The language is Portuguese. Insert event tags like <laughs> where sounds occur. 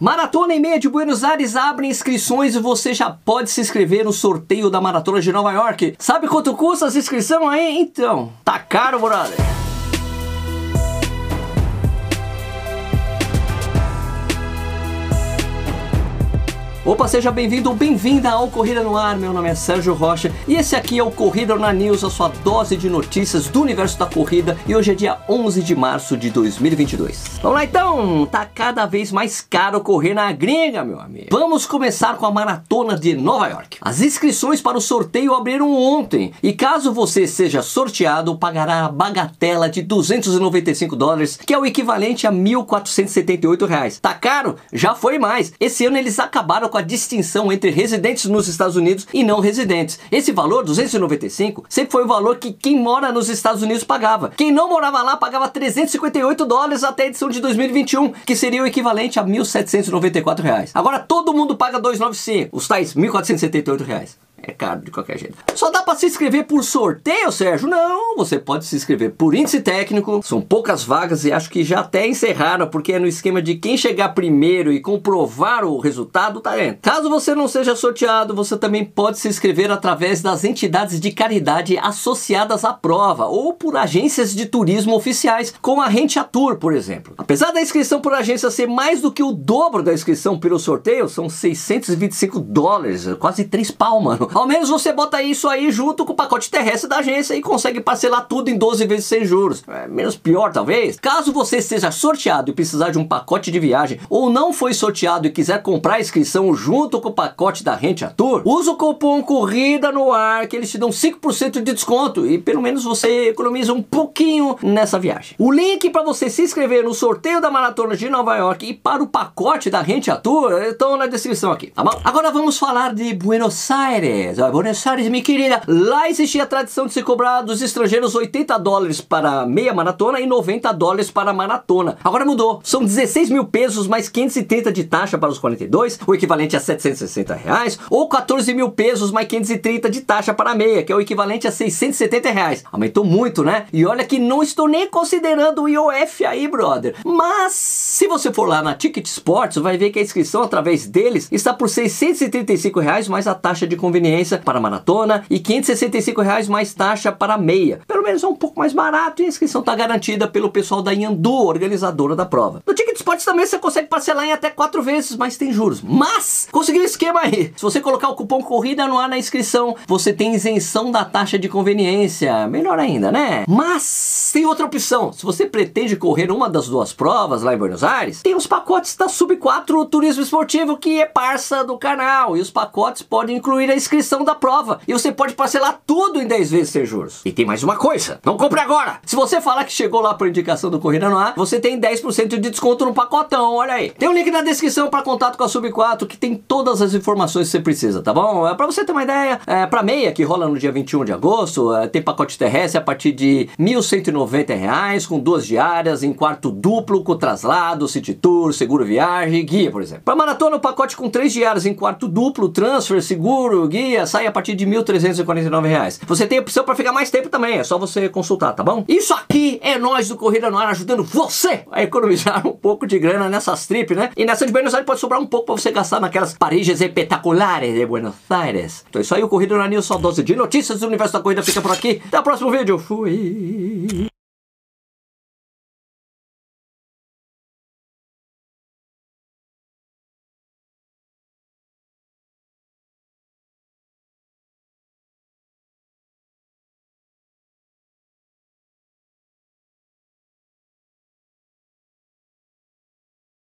Maratona e meia de Buenos Aires abre inscrições e você já pode se inscrever no sorteio da Maratona de Nova York. Sabe quanto custa essa inscrição aí? Então, tá caro, brother. Opa, seja bem-vindo ou bem-vinda ao Corrida no Ar. Meu nome é Sérgio Rocha e esse aqui é o Corrida na News, a sua dose de notícias do universo da corrida. E hoje é dia 11 de março de 2022. Vamos lá então, tá cada vez mais caro correr na gringa, meu amigo. Vamos começar com a maratona de Nova York. As inscrições para o sorteio abriram ontem e caso você seja sorteado, pagará a bagatela de 295 dólares, que é o equivalente a 1.478 reais. Tá caro? Já foi mais. Esse ano eles acabaram com a distinção entre residentes nos Estados Unidos e não residentes. Esse valor, 295, sempre foi o valor que quem mora nos Estados Unidos pagava. Quem não morava lá pagava 358 dólares até a edição de 2021, que seria o equivalente a 1.794 reais. Agora todo mundo paga 295, os tais 1.478 reais. É caro de qualquer jeito. Só dá para se inscrever por sorteio, Sérgio? Não, você pode se inscrever por índice técnico. São poucas vagas e acho que já até encerraram, porque é no esquema de quem chegar primeiro e comprovar o resultado tá dentro. Caso você não seja sorteado, você também pode se inscrever através das entidades de caridade associadas à prova ou por agências de turismo oficiais, como a Rente Tour, por exemplo. Apesar da inscrição por agência ser mais do que o dobro da inscrição pelo sorteio, são 625 dólares, quase 3 pau, mano. Ao menos você bota isso aí junto com o pacote terrestre da agência e consegue parcelar tudo em 12 vezes sem juros. É menos pior, talvez. Caso você seja sorteado e precisar de um pacote de viagem ou não foi sorteado e quiser comprar a inscrição junto com o pacote da Rente a Tour, usa o cupom Corrida no Ar que eles te dão 5% de desconto e pelo menos você economiza um pouquinho nessa viagem. O link para você se inscrever no sorteio da Maratona de Nova York e para o pacote da Rente a Tour estão na descrição aqui, tá bom? Agora vamos falar de Buenos Aires. Aires. Buenos Aires, minha querida. Lá existia a tradição de se cobrar dos estrangeiros 80 dólares para meia maratona e 90 dólares para maratona. Agora mudou. São 16 mil pesos mais 530 de taxa para os 42, o equivalente a 760 reais, ou 14 mil pesos mais 530 de taxa para meia, que é o equivalente a 670 reais. Aumentou muito, né? E olha que não estou nem considerando o IOF aí, brother. Mas se você for lá na Ticket Sports, vai ver que a inscrição através deles está por 635 reais mais a taxa de conveniência para maratona e 565 reais mais taxa para meia. Pelo menos é um pouco mais barato e a inscrição está garantida pelo pessoal da Yandu, organizadora da prova. No Ticket Sports também você consegue parcelar em até quatro vezes, mas tem juros. Mas, conseguiu o esquema aí. Se você colocar o cupom Corrida no ar na inscrição, você tem isenção da taxa de conveniência. Melhor ainda, né? Mas, tem outra opção. Se você pretende correr uma das duas provas lá em Buenos Aires, tem os pacotes da Sub 4 Turismo Esportivo, que é parça do canal. E os pacotes podem incluir a inscrição inscrição da prova. E você pode parcelar tudo em 10 vezes sem juros. E tem mais uma coisa, não compre agora! Se você falar que chegou lá por indicação do Corrida no Ar, você tem 10% de desconto no pacotão, olha aí. Tem um link na descrição para contato com a Sub 4 que tem todas as informações que você precisa, tá bom? É para você ter uma ideia, é, para meia que rola no dia 21 de agosto, é, tem pacote terrestre a partir de 1.190 reais, com duas diárias, em quarto duplo, com traslado, city tour, seguro viagem, guia, por exemplo. Para maratona, o pacote com três diárias em quarto duplo, transfer, seguro, guia, dia sai a partir de 1.349 reais. Você tem opção para ficar mais tempo também, é só você consultar, tá bom? Isso aqui é nós do Corrida no Ar ajudando você a economizar <laughs> um pouco de grana nessas trips, né? E nessa de Buenos Aires pode sobrar um pouco para você gastar naquelas Parígias espetaculares de Buenos Aires. Então é isso aí, o Corrida no Ar News, só dose de notícias do universo da corrida fica por aqui. Até o próximo vídeo. Fui!